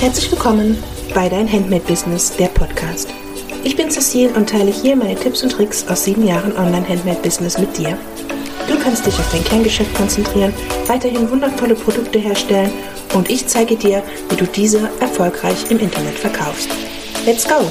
Herzlich willkommen bei Dein Handmade Business, der Podcast. Ich bin Cecile und teile hier meine Tipps und Tricks aus sieben Jahren Online-Handmade-Business mit dir. Du kannst dich auf dein Kerngeschäft konzentrieren, weiterhin wundervolle Produkte herstellen und ich zeige dir, wie du diese erfolgreich im Internet verkaufst. Let's go!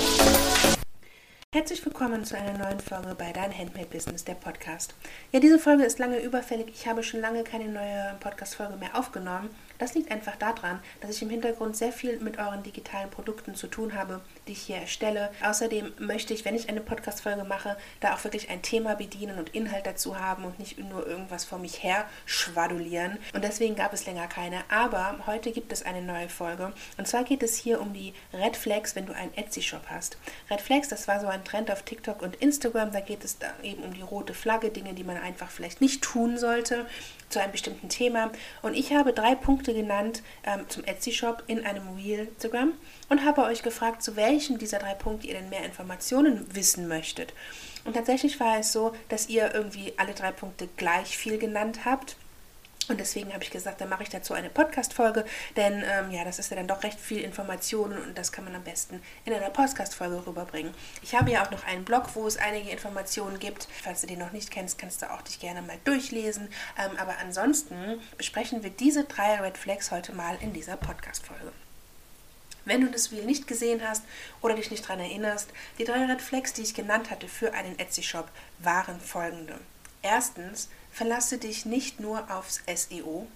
Herzlich willkommen zu einer neuen Folge bei Dein Handmade Business, der Podcast. Ja, diese Folge ist lange überfällig. Ich habe schon lange keine neue Podcast-Folge mehr aufgenommen. Das liegt einfach daran, dass ich im Hintergrund sehr viel mit euren digitalen Produkten zu tun habe, die ich hier erstelle. Außerdem möchte ich, wenn ich eine Podcast-Folge mache, da auch wirklich ein Thema bedienen und Inhalt dazu haben und nicht nur irgendwas vor mich her schwadulieren. Und deswegen gab es länger keine. Aber heute gibt es eine neue Folge. Und zwar geht es hier um die Red Flags, wenn du einen Etsy-Shop hast. Red Flags, das war so ein Trend auf TikTok und Instagram. Da geht es eben um die rote Flagge, Dinge, die man einfach vielleicht nicht tun sollte zu einem bestimmten Thema. Und ich habe drei Punkte genannt ähm, zum Etsy-Shop in einem Reel Instagram und habe euch gefragt, zu welchen dieser drei Punkte ihr denn mehr Informationen wissen möchtet. Und tatsächlich war es so, dass ihr irgendwie alle drei Punkte gleich viel genannt habt. Und deswegen habe ich gesagt, dann mache ich dazu eine Podcast-Folge, denn ähm, ja, das ist ja dann doch recht viel Informationen und das kann man am besten in einer Podcast-Folge rüberbringen. Ich habe ja auch noch einen Blog, wo es einige Informationen gibt. Falls du den noch nicht kennst, kannst du auch dich gerne mal durchlesen. Ähm, aber ansonsten besprechen wir diese drei Red Flags heute mal in dieser Podcast-Folge. Wenn du das Reel nicht gesehen hast oder dich nicht daran erinnerst, die drei Red Flags, die ich genannt hatte für einen Etsy-Shop, waren folgende. Erstens, verlasse dich nicht nur aufs SEO.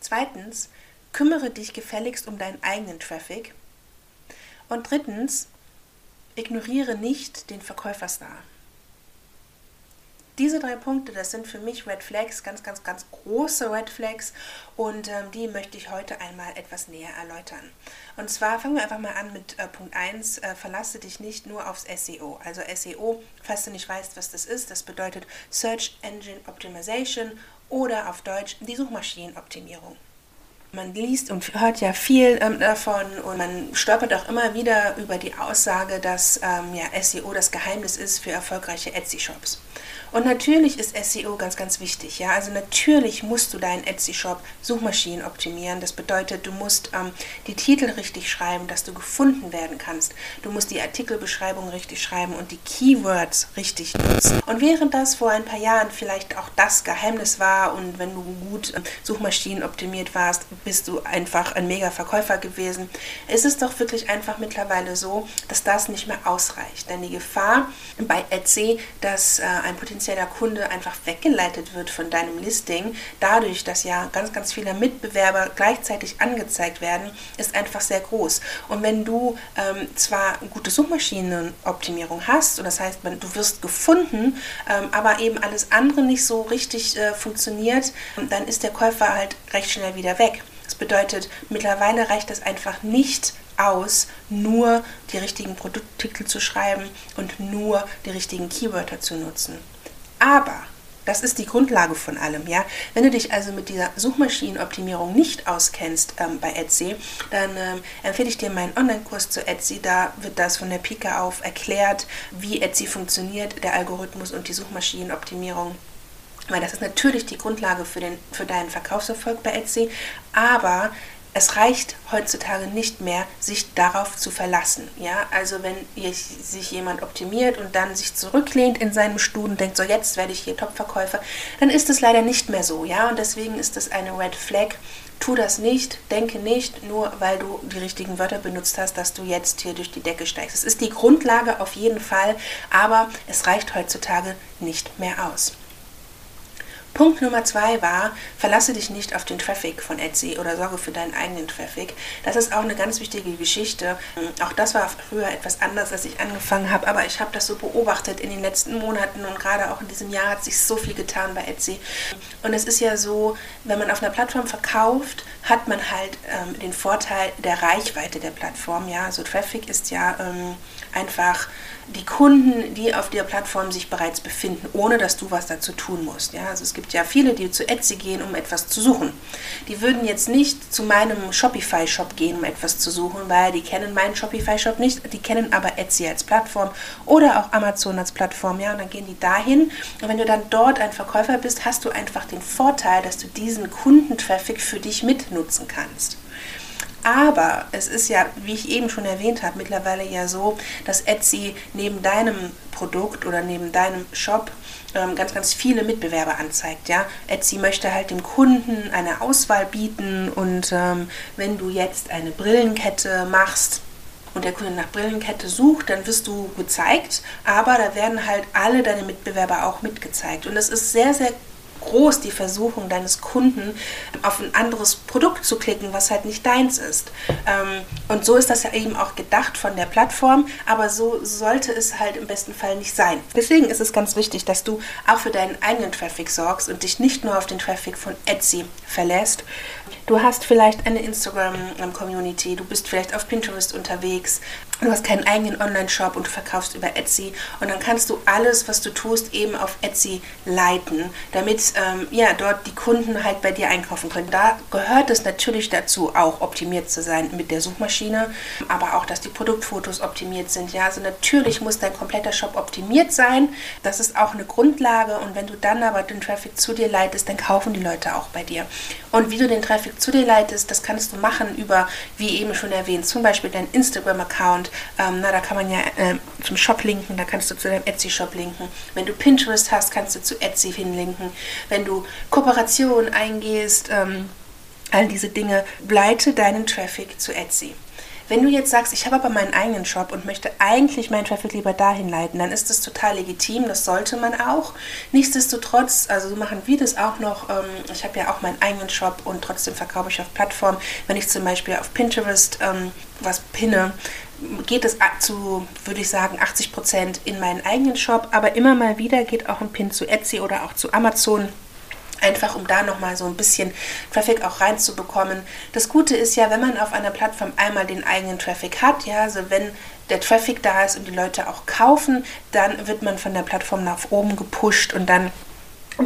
Zweitens, kümmere dich gefälligst um deinen eigenen Traffic. Und drittens, ignoriere nicht den Verkäuferstar. Diese drei Punkte, das sind für mich Red Flags, ganz, ganz, ganz große Red Flags und ähm, die möchte ich heute einmal etwas näher erläutern. Und zwar fangen wir einfach mal an mit äh, Punkt 1, äh, verlasse dich nicht nur aufs SEO. Also SEO, falls du nicht weißt, was das ist, das bedeutet Search Engine Optimization oder auf Deutsch die Suchmaschinenoptimierung. Man liest und hört ja viel ähm, davon und man stolpert auch immer wieder über die Aussage, dass ähm, ja, SEO das Geheimnis ist für erfolgreiche Etsy-Shops. Und natürlich ist SEO ganz, ganz wichtig. Ja? Also natürlich musst du deinen Etsy-Shop Suchmaschinen optimieren. Das bedeutet, du musst ähm, die Titel richtig schreiben, dass du gefunden werden kannst. Du musst die Artikelbeschreibung richtig schreiben und die Keywords richtig nutzen. Und während das vor ein paar Jahren vielleicht auch das Geheimnis war und wenn du gut ähm, Suchmaschinen optimiert warst, bist du einfach ein mega Verkäufer gewesen, ist es doch wirklich einfach mittlerweile so, dass das nicht mehr ausreicht. Denn die Gefahr bei Etsy, dass äh, ein potenzieller Kunde einfach weggeleitet wird von deinem Listing, dadurch, dass ja ganz, ganz viele Mitbewerber gleichzeitig angezeigt werden, ist einfach sehr groß. Und wenn du ähm, zwar gute Suchmaschinenoptimierung hast, und das heißt, du wirst gefunden, ähm, aber eben alles andere nicht so richtig äh, funktioniert, dann ist der Käufer halt recht schnell wieder weg. Das bedeutet, mittlerweile reicht es einfach nicht aus, nur die richtigen Produkttitel zu schreiben und nur die richtigen Keywörter zu nutzen. Aber das ist die Grundlage von allem, ja. Wenn du dich also mit dieser Suchmaschinenoptimierung nicht auskennst ähm, bei Etsy, dann ähm, empfehle ich dir meinen Online-Kurs zu Etsy. Da wird das von der Pike auf erklärt, wie Etsy funktioniert, der Algorithmus und die Suchmaschinenoptimierung. Weil das ist natürlich die Grundlage für, den, für deinen Verkaufserfolg bei Etsy, aber es reicht heutzutage nicht mehr, sich darauf zu verlassen. Ja? Also wenn sich jemand optimiert und dann sich zurücklehnt in seinem Stuhl und denkt, so jetzt werde ich hier Topverkäufer, dann ist es leider nicht mehr so. Ja? Und deswegen ist das eine Red Flag. Tu das nicht, denke nicht, nur weil du die richtigen Wörter benutzt hast, dass du jetzt hier durch die Decke steigst. Es ist die Grundlage auf jeden Fall, aber es reicht heutzutage nicht mehr aus. Punkt Nummer zwei war, verlasse dich nicht auf den Traffic von Etsy oder sorge für deinen eigenen Traffic. Das ist auch eine ganz wichtige Geschichte. Auch das war früher etwas anders, als ich angefangen habe, aber ich habe das so beobachtet in den letzten Monaten und gerade auch in diesem Jahr hat sich so viel getan bei Etsy. Und es ist ja so, wenn man auf einer Plattform verkauft, hat man halt ähm, den Vorteil der Reichweite der Plattform. Ja, so Traffic ist ja ähm, einfach die Kunden, die auf der Plattform sich bereits befinden, ohne dass du was dazu tun musst. Ja, also es gibt ja viele, die zu Etsy gehen, um etwas zu suchen. Die würden jetzt nicht zu meinem Shopify-Shop gehen, um etwas zu suchen, weil die kennen meinen Shopify-Shop nicht, die kennen aber Etsy als Plattform oder auch Amazon als Plattform. Ja, und dann gehen die dahin. Und wenn du dann dort ein Verkäufer bist, hast du einfach den Vorteil, dass du diesen Kundentraffic für dich mitnutzen kannst. Aber es ist ja, wie ich eben schon erwähnt habe, mittlerweile ja so, dass Etsy neben deinem Produkt oder neben deinem Shop ähm, ganz, ganz viele Mitbewerber anzeigt. Ja? Etsy möchte halt dem Kunden eine Auswahl bieten und ähm, wenn du jetzt eine Brillenkette machst, und der Kunde nach Brillenkette sucht, dann wirst du gezeigt, aber da werden halt alle deine Mitbewerber auch mitgezeigt. Und es ist sehr, sehr groß die Versuchung deines Kunden, auf ein anderes Produkt zu klicken, was halt nicht deins ist. Ähm, und so ist das ja eben auch gedacht von der Plattform, aber so sollte es halt im besten Fall nicht sein. Deswegen ist es ganz wichtig, dass du auch für deinen eigenen Traffic sorgst und dich nicht nur auf den Traffic von Etsy verlässt. Du hast vielleicht eine Instagram-Community, du bist vielleicht auf Pinterest unterwegs, du hast keinen eigenen Online-Shop und du verkaufst über Etsy und dann kannst du alles, was du tust, eben auf Etsy leiten, damit ähm, ja dort die Kunden halt bei dir einkaufen können. Da gehört es natürlich dazu, auch optimiert zu sein mit der Suchmaschine, aber auch, dass die Produktfotos optimiert sind. Ja, also natürlich muss dein kompletter Shop optimiert sein. Das ist auch eine Grundlage und wenn du dann aber den Traffic zu dir leitest, dann kaufen die Leute auch bei dir. Und wie du den Traffic zu dir leitest, das kannst du machen über, wie eben schon erwähnt, zum Beispiel deinen Instagram-Account. Ähm, na, da kann man ja äh, zum Shop linken, da kannst du zu deinem Etsy-Shop linken. Wenn du Pinterest hast, kannst du zu Etsy hinlinken. Wenn du Kooperationen eingehst, ähm, all diese Dinge, leite deinen Traffic zu Etsy. Wenn du jetzt sagst, ich habe aber meinen eigenen Shop und möchte eigentlich meinen Traffic lieber dahin leiten, dann ist das total legitim, das sollte man auch. Nichtsdestotrotz, also so machen wir das auch noch. Ähm, ich habe ja auch meinen eigenen Shop und trotzdem verkaufe ich auf Plattformen. Wenn ich zum Beispiel auf Pinterest ähm, was pinne, geht es zu, würde ich sagen, 80 Prozent in meinen eigenen Shop, aber immer mal wieder geht auch ein Pin zu Etsy oder auch zu Amazon Einfach um da nochmal so ein bisschen Traffic auch reinzubekommen. Das Gute ist ja, wenn man auf einer Plattform einmal den eigenen Traffic hat, ja, also wenn der Traffic da ist und die Leute auch kaufen, dann wird man von der Plattform nach oben gepusht und dann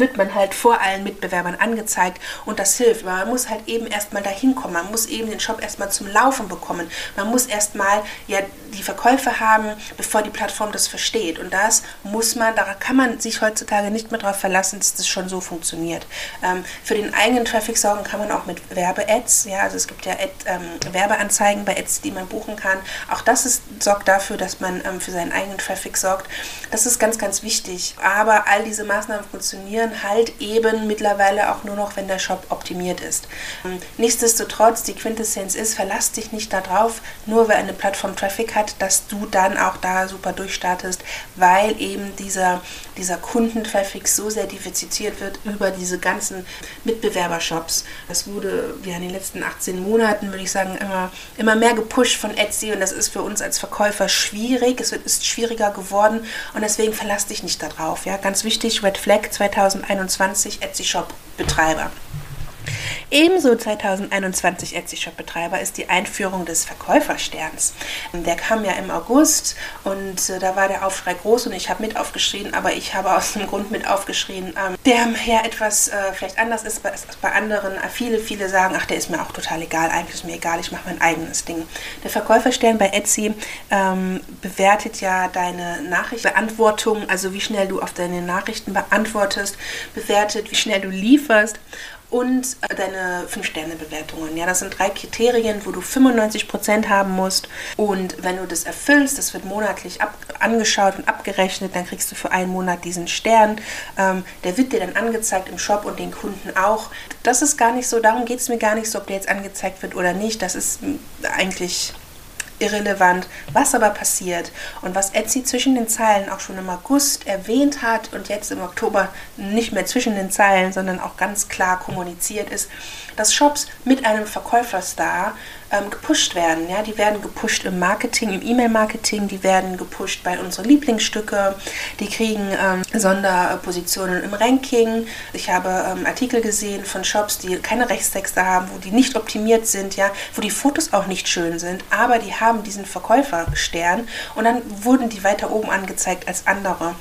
wird man halt vor allen Mitbewerbern angezeigt und das hilft. Man muss halt eben erstmal dahin kommen. Man muss eben den Shop erstmal zum Laufen bekommen. Man muss erstmal ja die Verkäufe haben, bevor die Plattform das versteht. Und das muss man, da kann man sich heutzutage nicht mehr darauf verlassen, dass das schon so funktioniert. Ähm, für den eigenen Traffic sorgen kann man auch mit Werbe-Ads. Ja, also es gibt ja Ad, ähm, Werbeanzeigen bei Ads, die man buchen kann. Auch das ist, sorgt dafür, dass man ähm, für seinen eigenen Traffic sorgt. Das ist ganz, ganz wichtig. Aber all diese Maßnahmen funktionieren funktionieren halt eben mittlerweile auch nur noch, wenn der Shop optimiert ist. Ähm, nichtsdestotrotz, die Quintessenz ist, verlass dich nicht darauf, nur weil eine Plattform Traffic hat, dass du dann auch da super durchstartest, weil eben dieser, dieser Kundentraffic so sehr diversifiziert wird über diese ganzen Mitbewerbershops. Das wurde ja in den letzten 18 Monaten, würde ich sagen, immer, immer mehr gepusht von Etsy und das ist für uns als Verkäufer schwierig. Es ist schwieriger geworden und deswegen verlass dich nicht darauf. Ja, ganz wichtig, Red Flag 2000 2021 Etsy Shop Betreiber. Ebenso 2021 Etsy Shop Betreiber ist die Einführung des Verkäufersterns. Der kam ja im August und äh, da war der Aufschrei groß und ich habe mit aufgeschrien, aber ich habe aus dem Grund mit aufgeschrien, ähm, der ja etwas äh, vielleicht anders ist als bei anderen. Viele, viele sagen, ach, der ist mir auch total egal, eigentlich ist mir egal, ich mache mein eigenes Ding. Der Verkäuferstern bei Etsy ähm, bewertet ja deine Nachrichtenbeantwortung, also wie schnell du auf deine Nachrichten beantwortest, bewertet, wie schnell du lieferst und äh, deine 5-Sterne-Bewertungen. Ja, das sind drei Kriterien, wo du 95% haben musst. Und wenn du das erfüllst, das wird monatlich ab, angeschaut und abgerechnet, dann kriegst du für einen Monat diesen Stern. Ähm, der wird dir dann angezeigt im Shop und den Kunden auch. Das ist gar nicht so, darum geht es mir gar nicht so, ob der jetzt angezeigt wird oder nicht. Das ist eigentlich irrelevant. Was aber passiert und was Etsy zwischen den Zeilen auch schon im August erwähnt hat und jetzt im Oktober nicht mehr zwischen den Zeilen, sondern auch ganz klar kommuniziert ist, dass Shops mit einem Verkäuferstar ähm, gepusht werden. Ja, die werden gepusht im Marketing, im E-Mail-Marketing, die werden gepusht bei unseren Lieblingsstücke, die kriegen ähm, Sonderpositionen im Ranking. Ich habe ähm, Artikel gesehen von Shops, die keine Rechtstexte haben, wo die nicht optimiert sind, ja, wo die Fotos auch nicht schön sind, aber die haben diesen Verkäuferstern und dann wurden die weiter oben angezeigt als andere.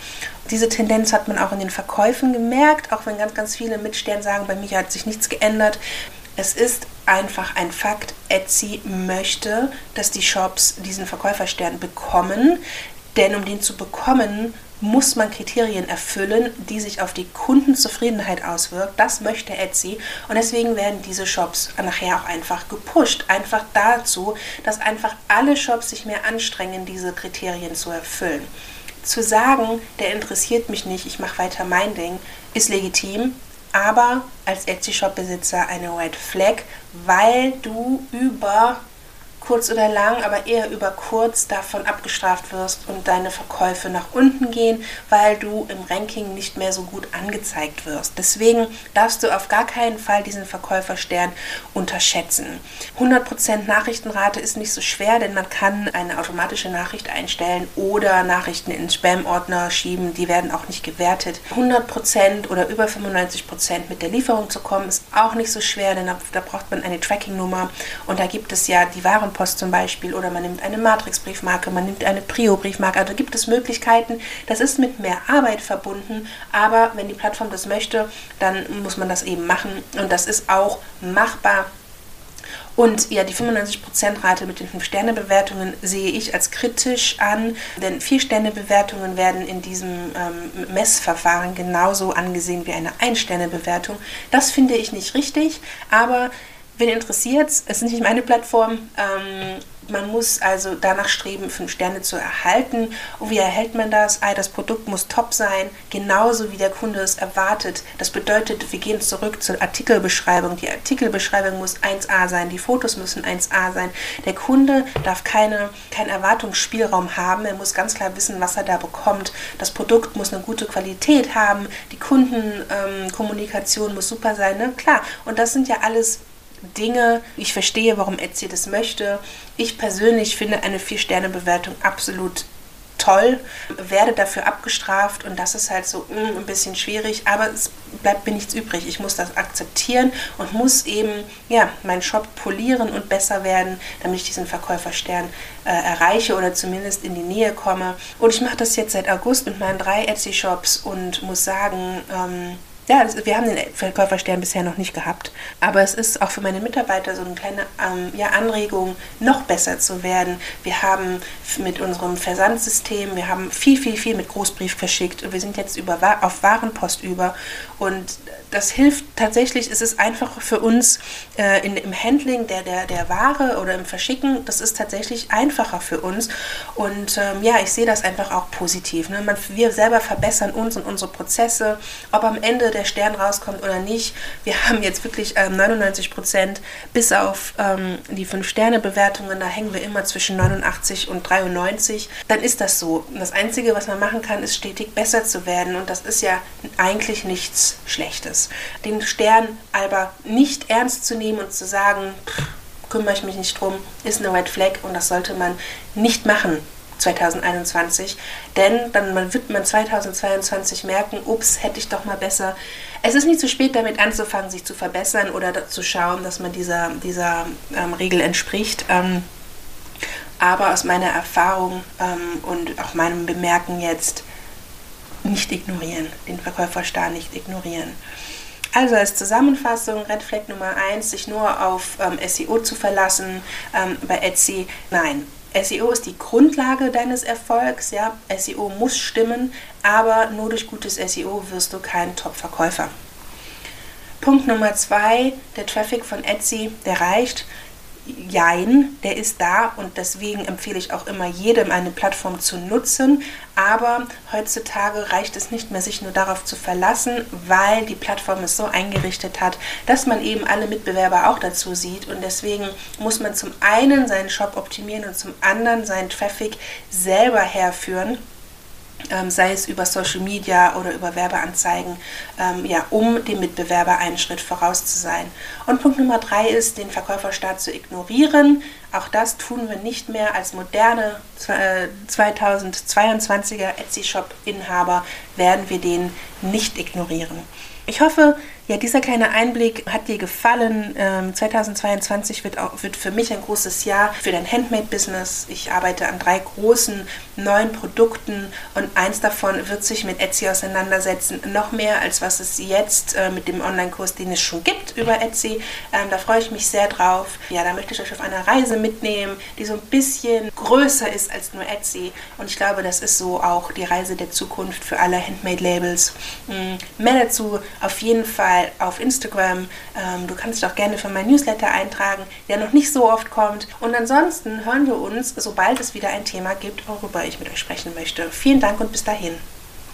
Diese Tendenz hat man auch in den Verkäufen gemerkt, auch wenn ganz, ganz viele mit Stern sagen, bei mir hat sich nichts geändert. Es ist einfach ein Fakt, Etsy möchte, dass die Shops diesen Verkäuferstern bekommen, denn um den zu bekommen, muss man Kriterien erfüllen, die sich auf die Kundenzufriedenheit auswirken. Das möchte Etsy und deswegen werden diese Shops nachher auch einfach gepusht. Einfach dazu, dass einfach alle Shops sich mehr anstrengen, diese Kriterien zu erfüllen. Zu sagen, der interessiert mich nicht, ich mache weiter mein Ding, ist legitim, aber als Etsy-Shop-Besitzer eine Red Flag, weil du über kurz oder lang, aber eher über kurz davon abgestraft wirst und deine Verkäufe nach unten gehen, weil du im Ranking nicht mehr so gut angezeigt wirst. Deswegen darfst du auf gar keinen Fall diesen Verkäuferstern unterschätzen. 100% Nachrichtenrate ist nicht so schwer, denn man kann eine automatische Nachricht einstellen oder Nachrichten in Spam-Ordner schieben, die werden auch nicht gewertet. 100% oder über 95% mit der Lieferung zu kommen ist auch nicht so schwer, denn da braucht man eine Tracking-Nummer und da gibt es ja die Waren Warenpost zum Beispiel oder man nimmt eine Matrix-Briefmarke, man nimmt eine Prio-Briefmarke. Also gibt es Möglichkeiten. Das ist mit mehr Arbeit verbunden, aber wenn die Plattform das möchte, dann muss man das eben machen und das ist auch machbar. Und ja, die 95%-Rate mit den 5-Sterne-Bewertungen sehe ich als kritisch an, denn 4-Sterne-Bewertungen werden in diesem ähm, Messverfahren genauso angesehen wie eine 1-Sterne-Bewertung. Das finde ich nicht richtig, aber Wen interessiert es? Es ist nicht meine Plattform. Ähm, man muss also danach streben, fünf Sterne zu erhalten. Und wie erhält man das? Ah, das Produkt muss top sein, genauso wie der Kunde es erwartet. Das bedeutet, wir gehen zurück zur Artikelbeschreibung. Die Artikelbeschreibung muss 1a sein, die Fotos müssen 1a sein. Der Kunde darf keine, keinen Erwartungsspielraum haben. Er muss ganz klar wissen, was er da bekommt. Das Produkt muss eine gute Qualität haben. Die Kundenkommunikation ähm, muss super sein. Ne? Klar, und das sind ja alles Dinge. Ich verstehe, warum Etsy das möchte. Ich persönlich finde eine 4-Sterne-Bewertung absolut toll, werde dafür abgestraft und das ist halt so mm, ein bisschen schwierig, aber es bleibt mir nichts übrig. Ich muss das akzeptieren und muss eben ja, meinen Shop polieren und besser werden, damit ich diesen Verkäuferstern äh, erreiche oder zumindest in die Nähe komme. Und ich mache das jetzt seit August mit meinen drei Etsy-Shops und muss sagen, ähm, ja, das, wir haben den Verkäuferstern bisher noch nicht gehabt. Aber es ist auch für meine Mitarbeiter so eine kleine ähm, ja, Anregung, noch besser zu werden. Wir haben mit unserem Versandsystem, wir haben viel, viel, viel mit Großbrief verschickt und wir sind jetzt über, auf Warenpost über. Und das hilft tatsächlich, es ist einfacher für uns äh, in, im Handling der, der, der Ware oder im Verschicken, das ist tatsächlich einfacher für uns. Und ähm, ja, ich sehe das einfach auch positiv. Ne? Man, wir selber verbessern uns und unsere Prozesse, ob am Ende der Stern rauskommt oder nicht. Wir haben jetzt wirklich ähm, 99 Prozent, bis auf ähm, die 5-Sterne-Bewertungen, da hängen wir immer zwischen 89 und 93. Dann ist das so. Das Einzige, was man machen kann, ist stetig besser zu werden. Und das ist ja eigentlich nichts Schlechtes. Den Stern aber nicht ernst zu nehmen und zu sagen, pff, kümmere ich mich nicht drum, ist eine Red Flag und das sollte man nicht machen 2021, denn dann wird man 2022 merken, ups, hätte ich doch mal besser. Es ist nicht zu spät, damit anzufangen, sich zu verbessern oder zu schauen, dass man dieser, dieser ähm, Regel entspricht. Ähm, aber aus meiner Erfahrung ähm, und auch meinem Bemerken jetzt nicht ignorieren, den Verkäuferstar nicht ignorieren. Also als Zusammenfassung, Red Flag Nummer 1, sich nur auf ähm, SEO zu verlassen ähm, bei Etsy, nein. SEO ist die Grundlage deines Erfolgs, ja. SEO muss stimmen, aber nur durch gutes SEO wirst du kein Top-Verkäufer. Punkt Nummer 2, der Traffic von Etsy, der reicht. Jein, der ist da und deswegen empfehle ich auch immer jedem eine Plattform zu nutzen. Aber heutzutage reicht es nicht mehr, sich nur darauf zu verlassen, weil die Plattform es so eingerichtet hat, dass man eben alle Mitbewerber auch dazu sieht. Und deswegen muss man zum einen seinen Shop optimieren und zum anderen seinen Traffic selber herführen sei es über Social Media oder über Werbeanzeigen, ähm, ja, um dem Mitbewerber einen Schritt voraus zu sein. Und Punkt Nummer drei ist, den Verkäuferstart zu ignorieren. Auch das tun wir nicht mehr als moderne äh, 2022er Etsy-Shop-Inhaber, werden wir den nicht ignorieren. Ich hoffe, Ja, dieser kleine Einblick hat dir gefallen. 2022 ähm, wird, auch, wird für mich ein großes Jahr für dein Handmade-Business. Ich arbeite an drei großen neuen Produkten und eins davon wird sich mit Etsy auseinandersetzen. Noch mehr als was es jetzt äh, mit dem Online-Kurs, den es schon gibt über Etsy. Ähm, da freue ich mich sehr drauf. Ja, da möchte ich euch auf eine Reise mitnehmen, die so ein bisschen größer ist als nur Etsy. Und ich glaube, das ist so auch die Reise der Zukunft für alle Handmade-Labels. Mm, mehr dazu auf jeden Fall auf Instagram. Ähm, du kannst dich auch gerne für mein Newsletter eintragen, der noch nicht so oft kommt. Und ansonsten hören wir uns, sobald es wieder ein Thema gibt, worüber ich mit euch sprechen möchte. Vielen Dank und bis dahin.